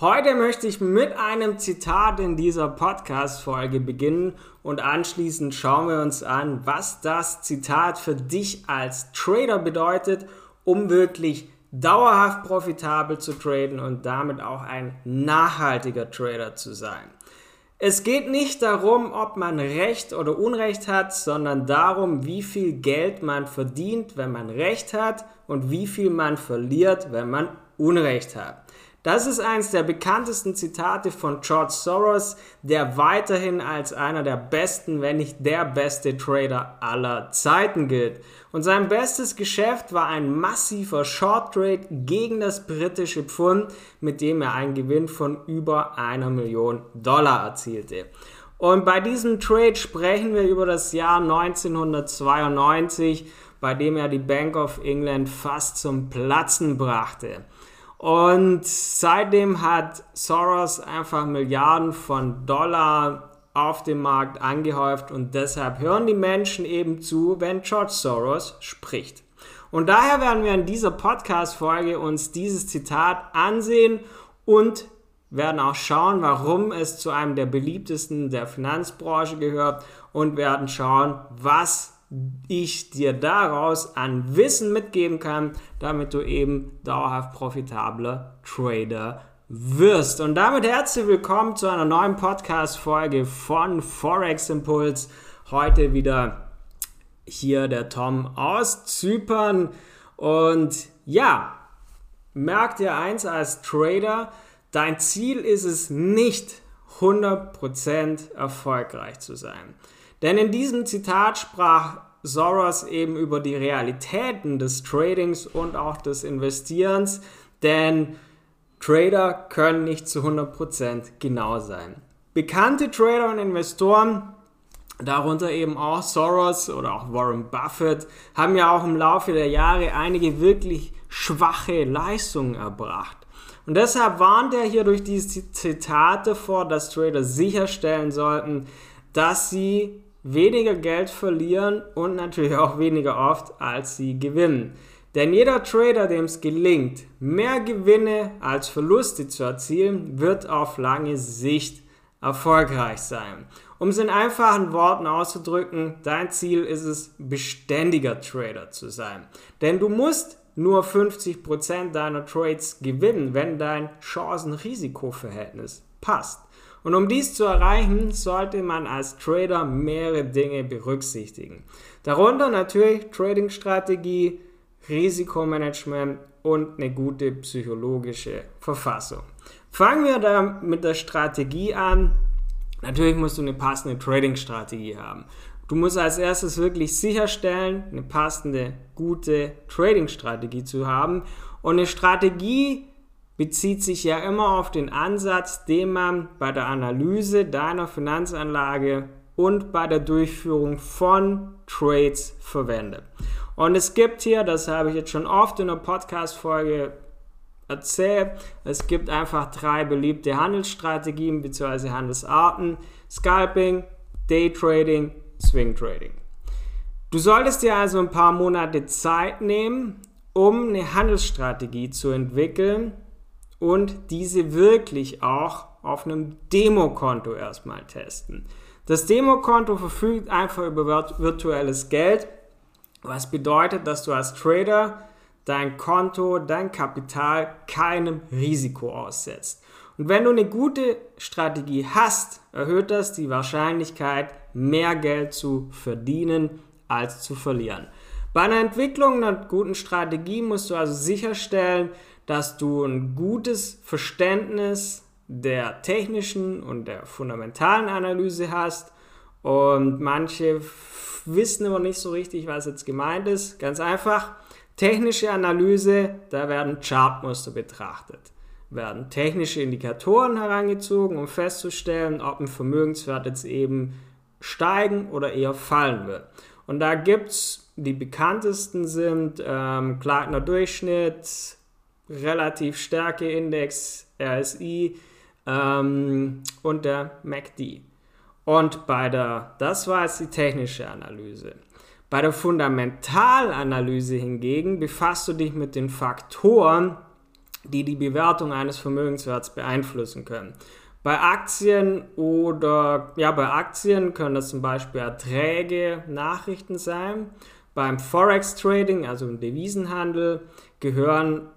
Heute möchte ich mit einem Zitat in dieser Podcast-Folge beginnen und anschließend schauen wir uns an, was das Zitat für dich als Trader bedeutet, um wirklich dauerhaft profitabel zu traden und damit auch ein nachhaltiger Trader zu sein. Es geht nicht darum, ob man Recht oder Unrecht hat, sondern darum, wie viel Geld man verdient, wenn man Recht hat und wie viel man verliert, wenn man Unrecht hat. Das ist eines der bekanntesten Zitate von George Soros, der weiterhin als einer der besten, wenn nicht der beste Trader aller Zeiten gilt. Und sein bestes Geschäft war ein massiver Short Trade gegen das britische Pfund, mit dem er einen Gewinn von über einer Million Dollar erzielte. Und bei diesem Trade sprechen wir über das Jahr 1992, bei dem er die Bank of England fast zum Platzen brachte. Und seitdem hat Soros einfach Milliarden von Dollar auf dem Markt angehäuft und deshalb hören die Menschen eben zu, wenn George Soros spricht. Und daher werden wir in dieser Podcast-Folge uns dieses Zitat ansehen und werden auch schauen, warum es zu einem der beliebtesten der Finanzbranche gehört und werden schauen, was ich dir daraus an Wissen mitgeben kann, damit du eben dauerhaft profitabler Trader wirst. Und damit herzlich willkommen zu einer neuen Podcast-Folge von Forex Impuls. Heute wieder hier der Tom aus Zypern. Und ja, merk dir eins als Trader, dein Ziel ist es nicht 100% erfolgreich zu sein. Denn in diesem Zitat sprach Soros eben über die Realitäten des Tradings und auch des Investierens, denn Trader können nicht zu 100% genau sein. Bekannte Trader und Investoren, darunter eben auch Soros oder auch Warren Buffett, haben ja auch im Laufe der Jahre einige wirklich schwache Leistungen erbracht. Und deshalb warnt er hier durch diese Zitate vor, dass Trader sicherstellen sollten, dass sie weniger Geld verlieren und natürlich auch weniger oft, als sie gewinnen. Denn jeder Trader, dem es gelingt, mehr Gewinne als Verluste zu erzielen, wird auf lange Sicht erfolgreich sein. Um es in einfachen Worten auszudrücken, dein Ziel ist es, beständiger Trader zu sein. Denn du musst nur 50% deiner Trades gewinnen, wenn dein Chancen-Risiko-Verhältnis passt. Und um dies zu erreichen, sollte man als Trader mehrere Dinge berücksichtigen. Darunter natürlich Trading-Strategie, Risikomanagement und eine gute psychologische Verfassung. Fangen wir da mit der Strategie an. Natürlich musst du eine passende Trading-Strategie haben. Du musst als erstes wirklich sicherstellen, eine passende, gute Trading-Strategie zu haben. Und eine Strategie bezieht sich ja immer auf den Ansatz, den man bei der Analyse deiner Finanzanlage und bei der Durchführung von Trades verwendet. Und es gibt hier, das habe ich jetzt schon oft in der Podcast-Folge erzählt, es gibt einfach drei beliebte Handelsstrategien bzw. Handelsarten: Scalping, Daytrading, Swing Trading. Du solltest dir also ein paar Monate Zeit nehmen, um eine Handelsstrategie zu entwickeln, und diese wirklich auch auf einem Demokonto erstmal testen. Das Demokonto verfügt einfach über virtuelles Geld, was bedeutet, dass du als Trader dein Konto, dein Kapital keinem Risiko aussetzt. Und wenn du eine gute Strategie hast, erhöht das die Wahrscheinlichkeit, mehr Geld zu verdienen als zu verlieren. Bei einer Entwicklung einer guten Strategie musst du also sicherstellen, dass du ein gutes Verständnis der technischen und der fundamentalen Analyse hast und manche wissen aber nicht so richtig, was jetzt gemeint ist. Ganz einfach, technische Analyse, da werden Chartmuster betrachtet, werden technische Indikatoren herangezogen, um festzustellen, ob ein Vermögenswert jetzt eben steigen oder eher fallen wird. Und da gibt es die bekanntesten sind ähm, Kleidner Durchschnitt, relativ Stärkeindex, RSI ähm, und der MACD. Und bei der, das war jetzt die technische Analyse. Bei der Fundamentalanalyse hingegen befasst du dich mit den Faktoren, die die Bewertung eines Vermögenswerts beeinflussen können. Bei Aktien oder ja, bei Aktien können das zum Beispiel Erträge, Nachrichten sein. Beim Forex Trading, also im Devisenhandel, gehören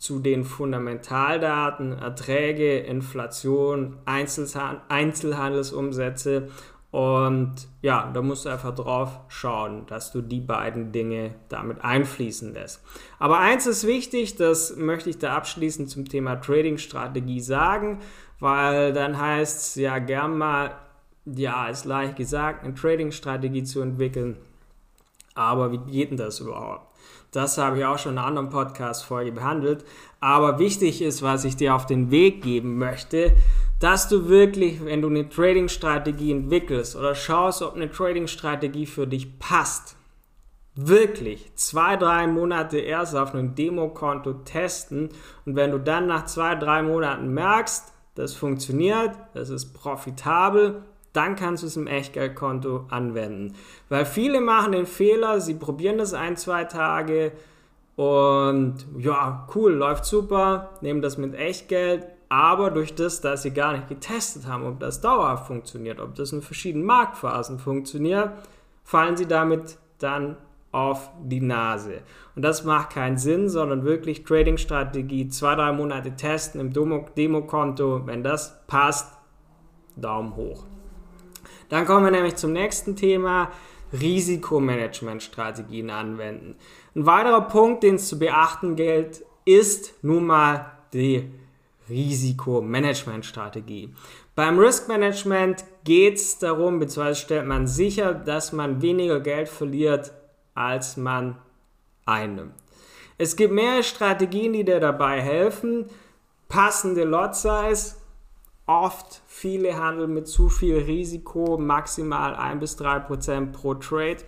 zu den Fundamentaldaten Erträge, Inflation, Einzelhandelsumsätze und ja, da musst du einfach drauf schauen, dass du die beiden Dinge damit einfließen lässt. Aber eins ist wichtig, das möchte ich da abschließend zum Thema Trading-Strategie sagen, weil dann heißt es ja gern mal, ja, ist leicht gesagt, eine Trading-Strategie zu entwickeln. Aber wie geht denn das überhaupt? Das habe ich auch schon in einer anderen Podcast-Folge behandelt. Aber wichtig ist, was ich dir auf den Weg geben möchte, dass du wirklich, wenn du eine Trading-Strategie entwickelst oder schaust, ob eine Trading-Strategie für dich passt, wirklich zwei, drei Monate erst auf einem Demokonto testen und wenn du dann nach zwei, drei Monaten merkst, das funktioniert, das ist profitabel, dann kannst du es im Echtgeldkonto anwenden. Weil viele machen den Fehler, sie probieren das ein, zwei Tage und ja, cool, läuft super, nehmen das mit Echtgeld, aber durch das, dass sie gar nicht getestet haben, ob das dauerhaft funktioniert, ob das in verschiedenen Marktphasen funktioniert, fallen sie damit dann auf die Nase. Und das macht keinen Sinn, sondern wirklich Trading-Strategie, zwei, drei Monate testen im Demokonto. Wenn das passt, Daumen hoch. Dann kommen wir nämlich zum nächsten Thema, Risikomanagement-Strategien anwenden. Ein weiterer Punkt, den es zu beachten gilt, ist nun mal die Risikomanagement-Strategie. Beim Risk Management geht es darum, beziehungsweise stellt man sicher, dass man weniger Geld verliert, als man einnimmt. Es gibt mehrere Strategien, die dir dabei helfen. Passende Lot Size. Oft viele handeln mit zu viel Risiko, maximal 1 bis 3 Prozent pro Trade.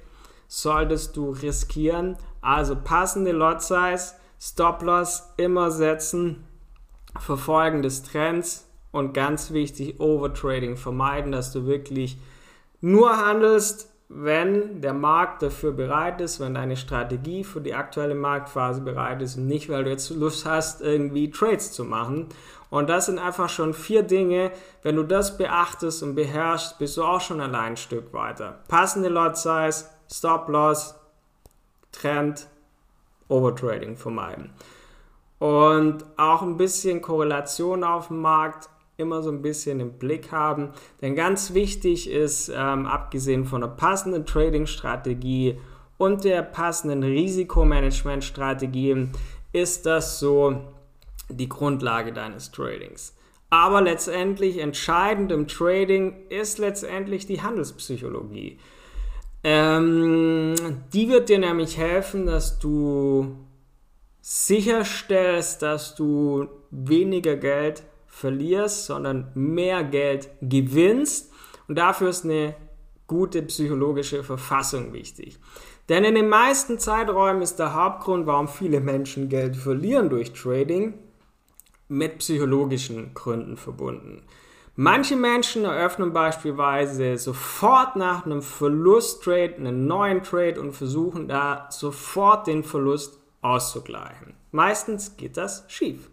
Solltest du riskieren. Also passende Lot Size, Stop Loss immer setzen, Verfolgen des Trends und ganz wichtig, Overtrading vermeiden, dass du wirklich nur handelst, wenn der Markt dafür bereit ist, wenn deine Strategie für die aktuelle Marktphase bereit ist und nicht, weil du jetzt Lust hast, irgendwie Trades zu machen. Und das sind einfach schon vier Dinge. Wenn du das beachtest und beherrschst, bist du auch schon allein ein Stück weiter. Passende Lot Size, Stop Loss, Trend, Overtrading vermeiden. Und auch ein bisschen Korrelation auf dem Markt immer so ein bisschen im Blick haben. Denn ganz wichtig ist, ähm, abgesehen von der passenden Trading-Strategie und der passenden Risikomanagement-Strategie, ist das so die Grundlage deines Tradings. Aber letztendlich entscheidend im Trading ist letztendlich die Handelspsychologie. Ähm, die wird dir nämlich helfen, dass du sicherstellst, dass du weniger Geld verlierst, sondern mehr Geld gewinnst. Und dafür ist eine gute psychologische Verfassung wichtig. Denn in den meisten Zeiträumen ist der Hauptgrund, warum viele Menschen Geld verlieren durch Trading, mit psychologischen Gründen verbunden. Manche Menschen eröffnen beispielsweise sofort nach einem Verlusttrade einen neuen Trade und versuchen da sofort den Verlust auszugleichen. Meistens geht das schief.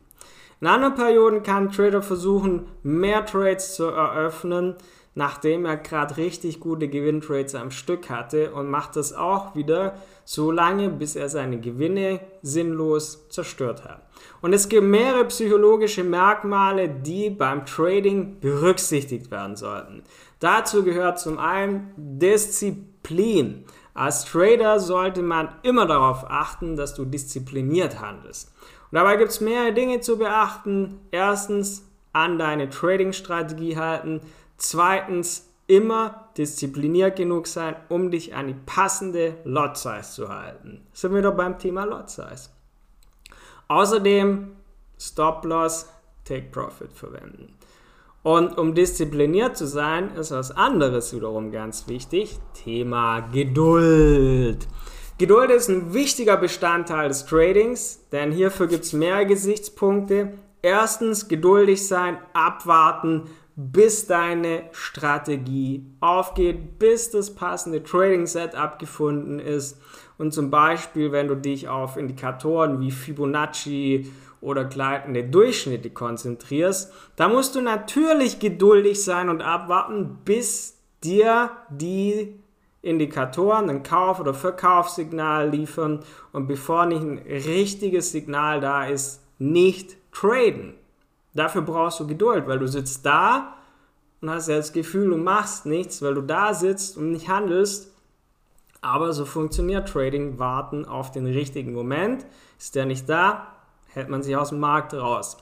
In anderen Perioden kann ein Trader versuchen, mehr Trades zu eröffnen, nachdem er gerade richtig gute Gewinntrades am Stück hatte und macht das auch wieder so lange, bis er seine Gewinne sinnlos zerstört hat. Und es gibt mehrere psychologische Merkmale, die beim Trading berücksichtigt werden sollten. Dazu gehört zum einen Disziplin. Als Trader sollte man immer darauf achten, dass du diszipliniert handelst. Und dabei gibt es mehrere Dinge zu beachten. Erstens, an deine Trading-Strategie halten. Zweitens, immer diszipliniert genug sein, um dich an die passende Lot Size zu halten. Sind wir doch beim Thema Lot Size. Außerdem Stop Loss, Take Profit verwenden. Und um diszipliniert zu sein, ist was anderes wiederum ganz wichtig. Thema Geduld. Geduld ist ein wichtiger Bestandteil des Tradings, denn hierfür gibt es mehrere Gesichtspunkte. Erstens geduldig sein, abwarten, bis deine Strategie aufgeht, bis das passende Trading Setup gefunden ist. Und zum Beispiel, wenn du dich auf Indikatoren wie Fibonacci oder gleitende Durchschnitte konzentrierst, da musst du natürlich geduldig sein und abwarten, bis dir die Indikatoren ein Kauf- oder Verkaufssignal liefern und bevor nicht ein richtiges Signal da ist, nicht traden. Dafür brauchst du Geduld, weil du sitzt da und hast ja das Gefühl, du machst nichts, weil du da sitzt und nicht handelst. Aber so funktioniert Trading. Warten auf den richtigen Moment. Ist der nicht da, hält man sich aus dem Markt raus.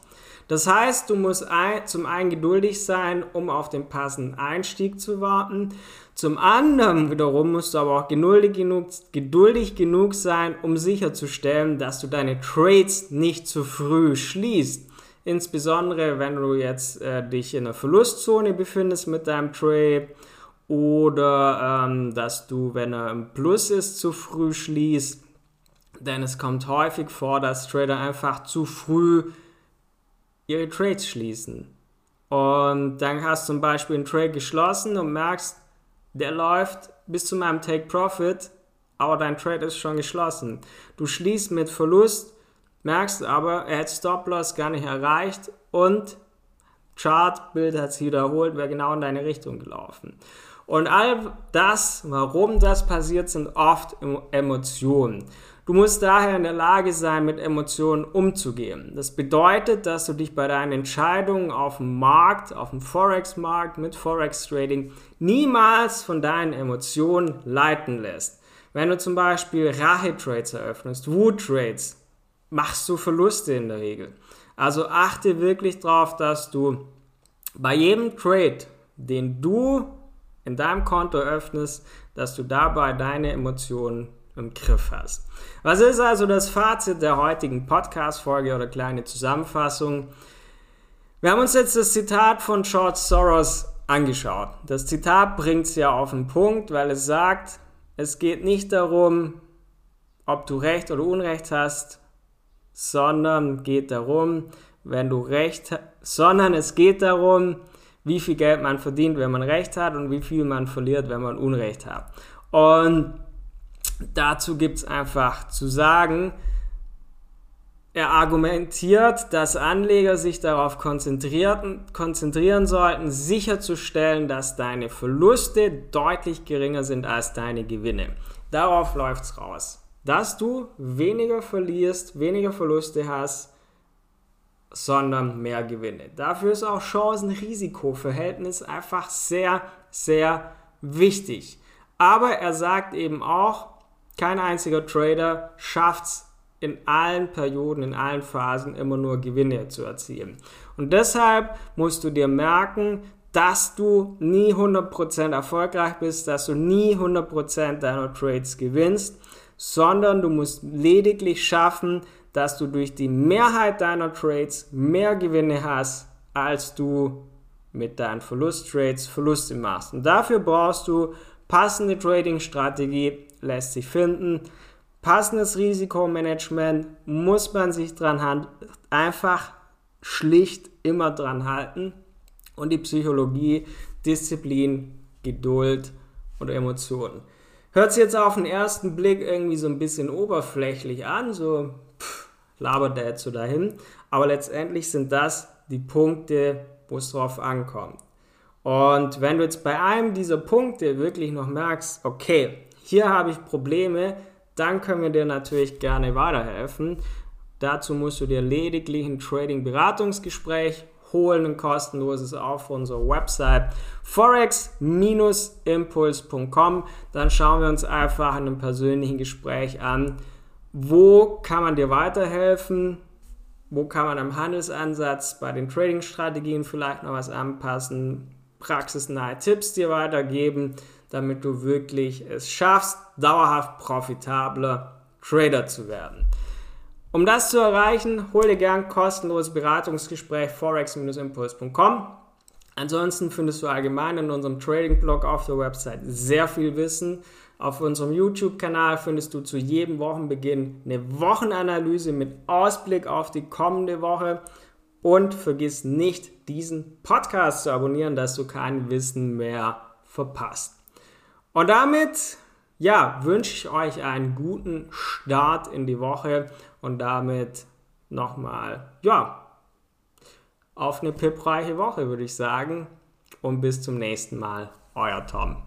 Das heißt, du musst zum einen geduldig sein, um auf den passenden Einstieg zu warten. Zum anderen wiederum musst du aber auch geduldig genug, geduldig genug sein, um sicherzustellen, dass du deine Trades nicht zu früh schließt. Insbesondere wenn du jetzt äh, dich in einer Verlustzone befindest mit deinem Trade oder ähm, dass du, wenn er im Plus ist, zu früh schließt. Denn es kommt häufig vor, dass Trader einfach zu früh ihre Trades schließen. Und dann hast du zum Beispiel einen Trade geschlossen und merkst, der läuft bis zu meinem Take Profit, aber dein Trade ist schon geschlossen. Du schließt mit Verlust, merkst aber, er hat Stop-Loss gar nicht erreicht und Chartbild hat sich wiederholt, wäre genau in deine Richtung gelaufen. Und all das, warum das passiert, sind oft Emotionen. Du musst daher in der Lage sein, mit Emotionen umzugehen. Das bedeutet, dass du dich bei deinen Entscheidungen auf dem Markt, auf dem Forex-Markt mit Forex-Trading niemals von deinen Emotionen leiten lässt. Wenn du zum Beispiel Rache-Trades eröffnest, Wut-Trades, machst du Verluste in der Regel. Also achte wirklich darauf, dass du bei jedem Trade, den du in deinem Konto öffnest, dass du dabei deine Emotionen im Griff hast. Was ist also das Fazit der heutigen Podcast-Folge oder kleine Zusammenfassung? Wir haben uns jetzt das Zitat von George Soros angeschaut. Das Zitat bringt es ja auf den Punkt, weil es sagt, es geht nicht darum, ob du Recht oder Unrecht hast, sondern geht darum, wenn du Recht, sondern es geht darum, wie viel Geld man verdient, wenn man Recht hat und wie viel man verliert, wenn man Unrecht hat. Und Dazu gibt es einfach zu sagen, er argumentiert, dass Anleger sich darauf konzentrieren sollten, sicherzustellen, dass deine Verluste deutlich geringer sind als deine Gewinne. Darauf läuft es raus. Dass du weniger verlierst, weniger Verluste hast, sondern mehr Gewinne. Dafür ist auch Chancen-Risiko-Verhältnis einfach sehr, sehr wichtig. Aber er sagt eben auch, kein einziger Trader schafft es in allen Perioden, in allen Phasen immer nur Gewinne zu erzielen. Und deshalb musst du dir merken, dass du nie 100% erfolgreich bist, dass du nie 100% deiner Trades gewinnst, sondern du musst lediglich schaffen, dass du durch die Mehrheit deiner Trades mehr Gewinne hast, als du mit deinen Verlusttrades Verluste machst. Und dafür brauchst du passende Trading-Strategie, lässt sich finden. Passendes Risikomanagement muss man sich dran halten, einfach schlicht immer dran halten. Und die Psychologie, Disziplin, Geduld und Emotionen. Hört sich jetzt auf den ersten Blick irgendwie so ein bisschen oberflächlich an, so pff, labert der jetzt so dahin. Aber letztendlich sind das die Punkte, wo es drauf ankommt. Und wenn du jetzt bei einem dieser Punkte wirklich noch merkst, okay, hier habe ich Probleme, dann können wir dir natürlich gerne weiterhelfen. Dazu musst du dir lediglich ein Trading-Beratungsgespräch holen, ein kostenloses auf unserer Website forex-impuls.com. Dann schauen wir uns einfach in einem persönlichen Gespräch an, wo kann man dir weiterhelfen, wo kann man am Handelsansatz bei den Trading-Strategien vielleicht noch was anpassen, praxisnahe Tipps dir weitergeben damit du wirklich es schaffst, dauerhaft profitabler Trader zu werden. Um das zu erreichen, hol dir gern kostenloses Beratungsgespräch forex-impuls.com. Ansonsten findest du allgemein in unserem Trading-Blog auf der Website sehr viel Wissen. Auf unserem YouTube-Kanal findest du zu jedem Wochenbeginn eine Wochenanalyse mit Ausblick auf die kommende Woche. Und vergiss nicht, diesen Podcast zu abonnieren, dass du kein Wissen mehr verpasst. Und damit, ja, wünsche ich euch einen guten Start in die Woche und damit nochmal, ja, auf eine pipreiche Woche, würde ich sagen. Und bis zum nächsten Mal. Euer Tom.